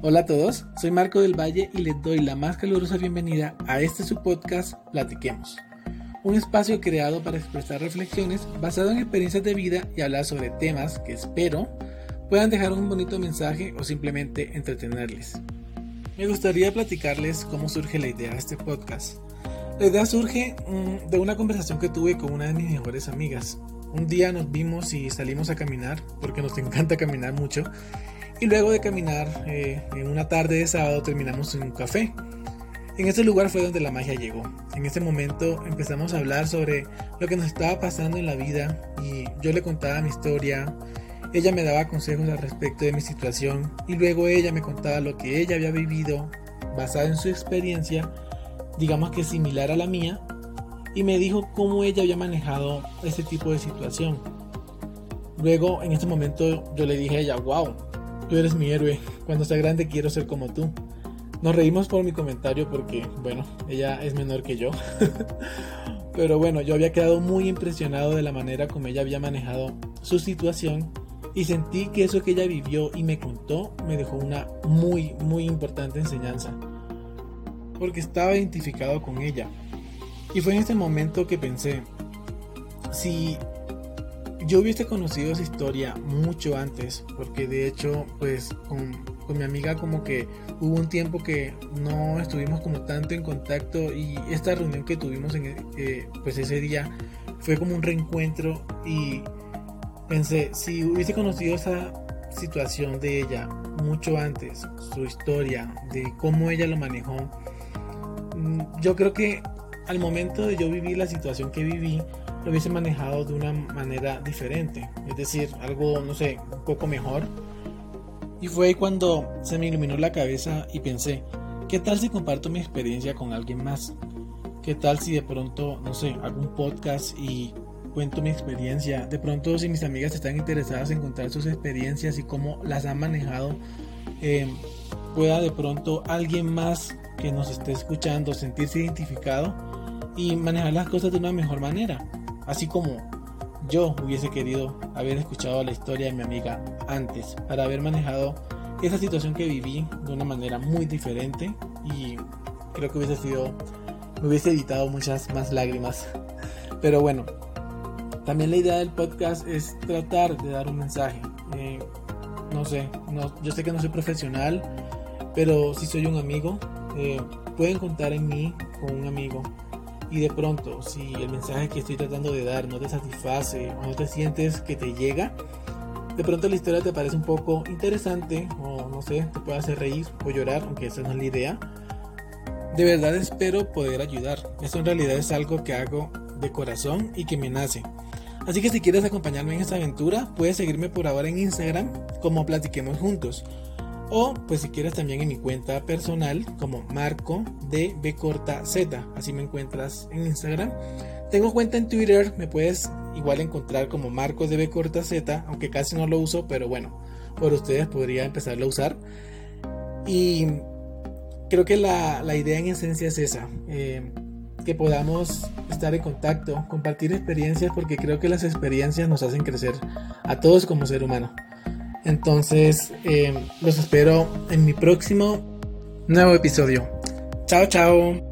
Hola a todos, soy Marco del Valle y les doy la más calurosa bienvenida a este su podcast Platiquemos. Un espacio creado para expresar reflexiones basado en experiencias de vida y hablar sobre temas que espero puedan dejar un bonito mensaje o simplemente entretenerles. Me gustaría platicarles cómo surge la idea de este podcast. La idea surge mm, de una conversación que tuve con una de mis mejores amigas. Un día nos vimos y salimos a caminar, porque nos encanta caminar mucho, y luego de caminar eh, en una tarde de sábado terminamos en un café. En ese lugar fue donde la magia llegó. En ese momento empezamos a hablar sobre lo que nos estaba pasando en la vida y yo le contaba mi historia, ella me daba consejos al respecto de mi situación y luego ella me contaba lo que ella había vivido basado en su experiencia, digamos que similar a la mía, y me dijo cómo ella había manejado ese tipo de situación. Luego en ese momento yo le dije a ella, wow, Tú eres mi héroe. Cuando sea grande quiero ser como tú. Nos reímos por mi comentario porque, bueno, ella es menor que yo. Pero bueno, yo había quedado muy impresionado de la manera como ella había manejado su situación y sentí que eso que ella vivió y me contó me dejó una muy, muy importante enseñanza. Porque estaba identificado con ella. Y fue en ese momento que pensé, si yo hubiese conocido esa historia mucho antes, porque de hecho, pues con, mi amiga como que hubo un tiempo que no estuvimos como tanto en contacto y esta reunión que tuvimos en, eh, pues ese día fue como un reencuentro y pensé, si hubiese conocido esa situación de ella mucho antes, su historia, de cómo ella lo manejó, mm, yo creo que al momento de yo vivir la situación que viví, lo hubiese manejado de una manera diferente, es decir, algo, no sé, un poco mejor. Y fue ahí cuando se me iluminó la cabeza y pensé, ¿qué tal si comparto mi experiencia con alguien más? ¿Qué tal si de pronto, no sé, hago un podcast y cuento mi experiencia? De pronto si mis amigas están interesadas en contar sus experiencias y cómo las han manejado, eh, pueda de pronto alguien más que nos esté escuchando sentirse identificado y manejar las cosas de una mejor manera. Así como yo hubiese querido haber escuchado la historia de mi amiga antes para haber manejado esa situación que viví de una manera muy diferente y creo que hubiese sido, me hubiese evitado muchas más lágrimas. Pero bueno, también la idea del podcast es tratar de dar un mensaje. Eh, no sé, yo sé que no soy profesional, pero si soy un amigo. Eh, pueden contar en mí con un amigo y de pronto si el mensaje que estoy tratando de dar no te satisface o no te sientes que te llega, de pronto la historia te parece un poco interesante o no sé, te puede hacer reír o llorar, aunque esa no es la idea. De verdad espero poder ayudar. Esto en realidad es algo que hago de corazón y que me nace. Así que si quieres acompañarme en esta aventura, puedes seguirme por ahora en Instagram como Platiquemos Juntos. O pues si quieres también en mi cuenta personal como Marco de B Z. Así me encuentras en Instagram. Tengo cuenta en Twitter, me puedes igual encontrar como Marco de B Z, aunque casi no lo uso, pero bueno, por ustedes podría empezarlo a usar. Y creo que la, idea en esencia es esa. Eh, que podamos estar en contacto, compartir experiencias, porque creo que las experiencias nos hacen crecer a todos como ser humano. Entonces, eh, los espero en mi próximo nuevo episodio. Chao, chao.